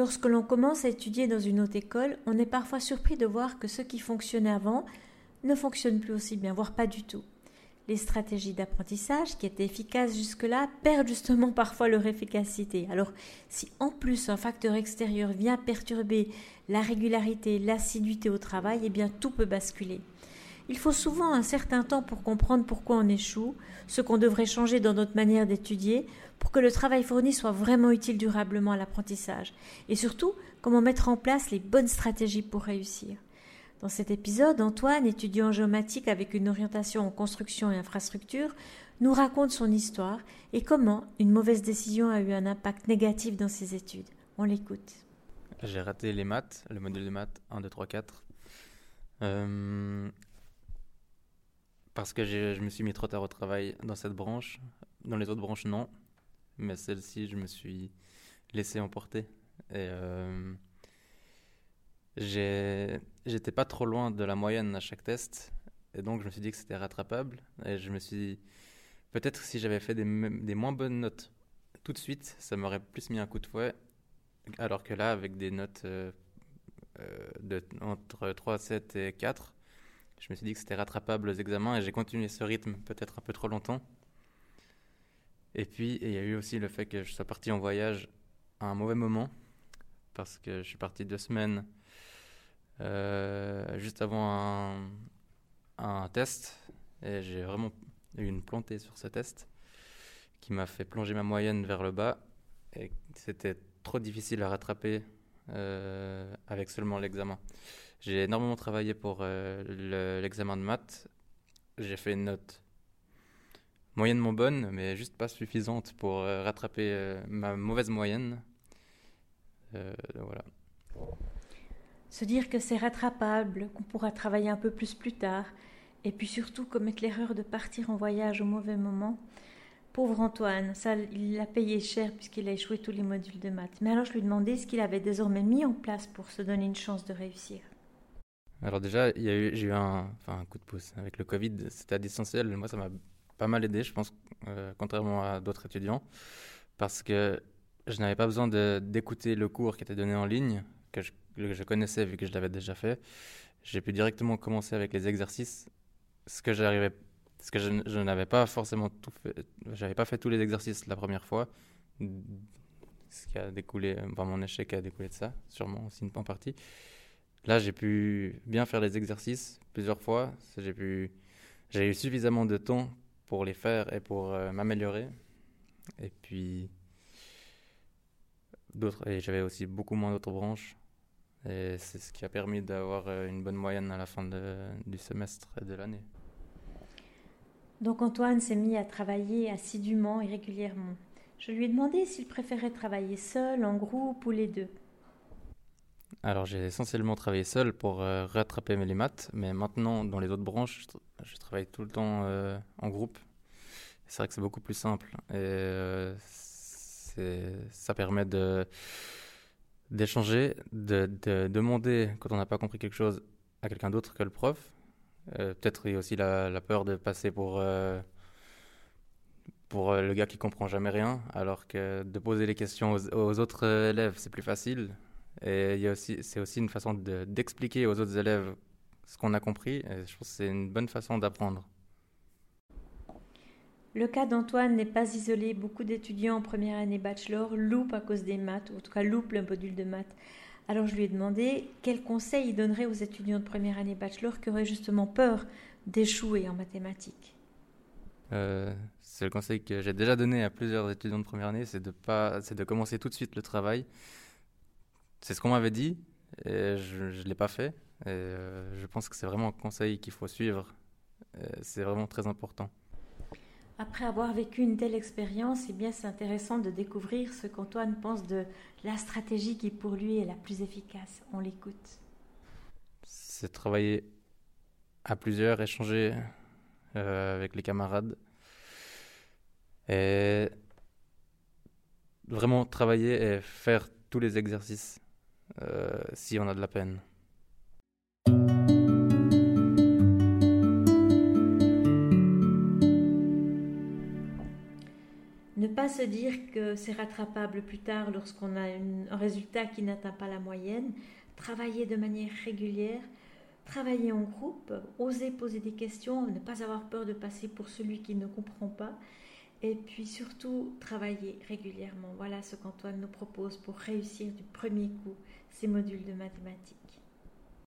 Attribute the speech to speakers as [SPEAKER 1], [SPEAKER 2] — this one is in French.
[SPEAKER 1] Lorsque l'on commence à étudier dans une haute école, on est parfois surpris de voir que ce qui fonctionnait avant ne fonctionne plus aussi bien, voire pas du tout. Les stratégies d'apprentissage qui étaient efficaces jusque-là perdent justement parfois leur efficacité. Alors, si en plus un facteur extérieur vient perturber la régularité, l'assiduité au travail, eh bien tout peut basculer. Il faut souvent un certain temps pour comprendre pourquoi on échoue, ce qu'on devrait changer dans notre manière d'étudier, pour que le travail fourni soit vraiment utile durablement à l'apprentissage, et surtout comment mettre en place les bonnes stratégies pour réussir. Dans cet épisode, Antoine, étudiant en géomatique avec une orientation en construction et infrastructure, nous raconte son histoire et comment une mauvaise décision a eu un impact négatif dans ses études. On l'écoute.
[SPEAKER 2] J'ai raté les maths, le module de maths 1, 2, 3, 4. Parce que je me suis mis trop tard au travail dans cette branche. Dans les autres branches, non. Mais celle-ci, je me suis laissé emporter. Et euh, j'étais pas trop loin de la moyenne à chaque test. Et donc, je me suis dit que c'était rattrapable. Et je me suis dit, peut-être si j'avais fait des, moins bonnes notes tout de suite, ça m'aurait plus mis un coup de fouet alors que là, avec des notes euh, euh, de, entre 3, 7 et 4, je me suis dit que c'était rattrapable aux examens et j'ai continué ce rythme peut-être un peu trop longtemps. Et puis, il y a eu aussi le fait que je sois parti en voyage à un mauvais moment, parce que je suis parti deux semaines euh, juste avant un, un test, et j'ai vraiment eu une plantée sur ce test qui m'a fait plonger ma moyenne vers le bas, et c'était trop difficile à rattraper euh, avec seulement l'examen. J'ai énormément travaillé pour euh, l'examen de maths. J'ai fait une note moyennement bonne, mais juste pas suffisante pour euh, rattraper ma mauvaise moyenne. voilà.
[SPEAKER 1] Se dire que c'est rattrapable, qu'on pourra travailler un peu plus plus tard, et puis surtout commettre l'erreur de partir en voyage au mauvais moment, Pauvre Antoine, ça, il l'a payé cher puisqu'il a échoué tous les modules de maths. Mais alors je lui demandais ce qu'il avait désormais mis en place pour se donner une chance de réussir.
[SPEAKER 2] Alors déjà, j'ai eu un, coup de pouce. Avec le Covid, c'était à. Moi, ça m'a pas mal aidé, je pense, euh, contrairement à d'autres étudiants, parce que je n'avais pas besoin d'écouter le cours qui était donné en ligne, que je, que je connaissais vu que je l'avais déjà fait. J'ai pu directement commencer avec les exercices, ce que j'arrivais parce que je, n'avais pas forcément tout fait, j'avais pas fait tous les exercices la première fois, ce qui a découlé, enfin mon échec a découlé de ça, sûrement aussi en partie. Là, j'ai pu bien faire les exercices plusieurs fois, j'ai eu suffisamment de temps pour les faire et pour euh, m'améliorer. Et puis d'autres, et j'avais aussi beaucoup moins d'autres branches. Et c'est ce qui a permis d'avoir euh, une bonne moyenne à la fin du semestre et de l'année.
[SPEAKER 1] Donc Antoine s'est mis à travailler assidûment et régulièrement. Je lui ai demandé s'il préférait travailler seul, en groupe ou les deux.
[SPEAKER 2] Alors j'ai essentiellement travaillé seul pour euh, rattraper mes maths, mais maintenant dans les autres branches, je, travaille tout le temps euh, en groupe. C'est vrai que c'est beaucoup plus simple et euh, ça permet de d'échanger, de, de, demander quand on n'a pas compris quelque chose à quelqu'un d'autre que le prof, euh, peut-être aussi la, peur de passer pour, euh, pour euh, le gars qui comprend jamais rien, alors que de poser les questions aux, autres élèves, c'est plus facile. Et c'est aussi une façon d'expliquer aux autres élèves ce qu'on a compris. Et je pense que c'est une bonne façon d'apprendre.
[SPEAKER 1] Le cas d'Antoine n'est pas isolé. Beaucoup d'étudiants en première année bachelor loupent à cause des maths, ou en tout cas loupent le module de maths. Alors je lui ai demandé quel conseil il donnerait aux étudiants de première année bachelor qui auraient justement peur d'échouer en mathématiques?
[SPEAKER 2] Euh, c'est le conseil que j'ai déjà donné à plusieurs étudiants de première année, c'est de pas, c'est de commencer tout de suite le travail. C'est ce qu'on m'avait dit, et je ne l'ai pas fait. Et euh, je pense que c'est vraiment un conseil qu'il faut suivre. C'est vraiment très important.
[SPEAKER 1] Après avoir vécu une telle expérience, eh bien c'est intéressant de découvrir ce qu'Antoine pense de la stratégie qui pour lui est la plus efficace. On l'écoute.
[SPEAKER 2] C'est travailler à plusieurs, échanger euh, avec les camarades et vraiment travailler et faire tous les exercices euh, si on a de la peine.
[SPEAKER 1] Pas se dire que c'est rattrapable plus tard lorsqu'on a un résultat qui n'atteint pas la moyenne. Travailler de manière régulière, travailler en groupe, oser poser des questions, ne pas avoir peur de passer pour celui qui ne comprend pas. Et puis surtout, travailler régulièrement. Voilà ce qu'Antoine nous propose pour réussir du premier coup ces modules de mathématiques.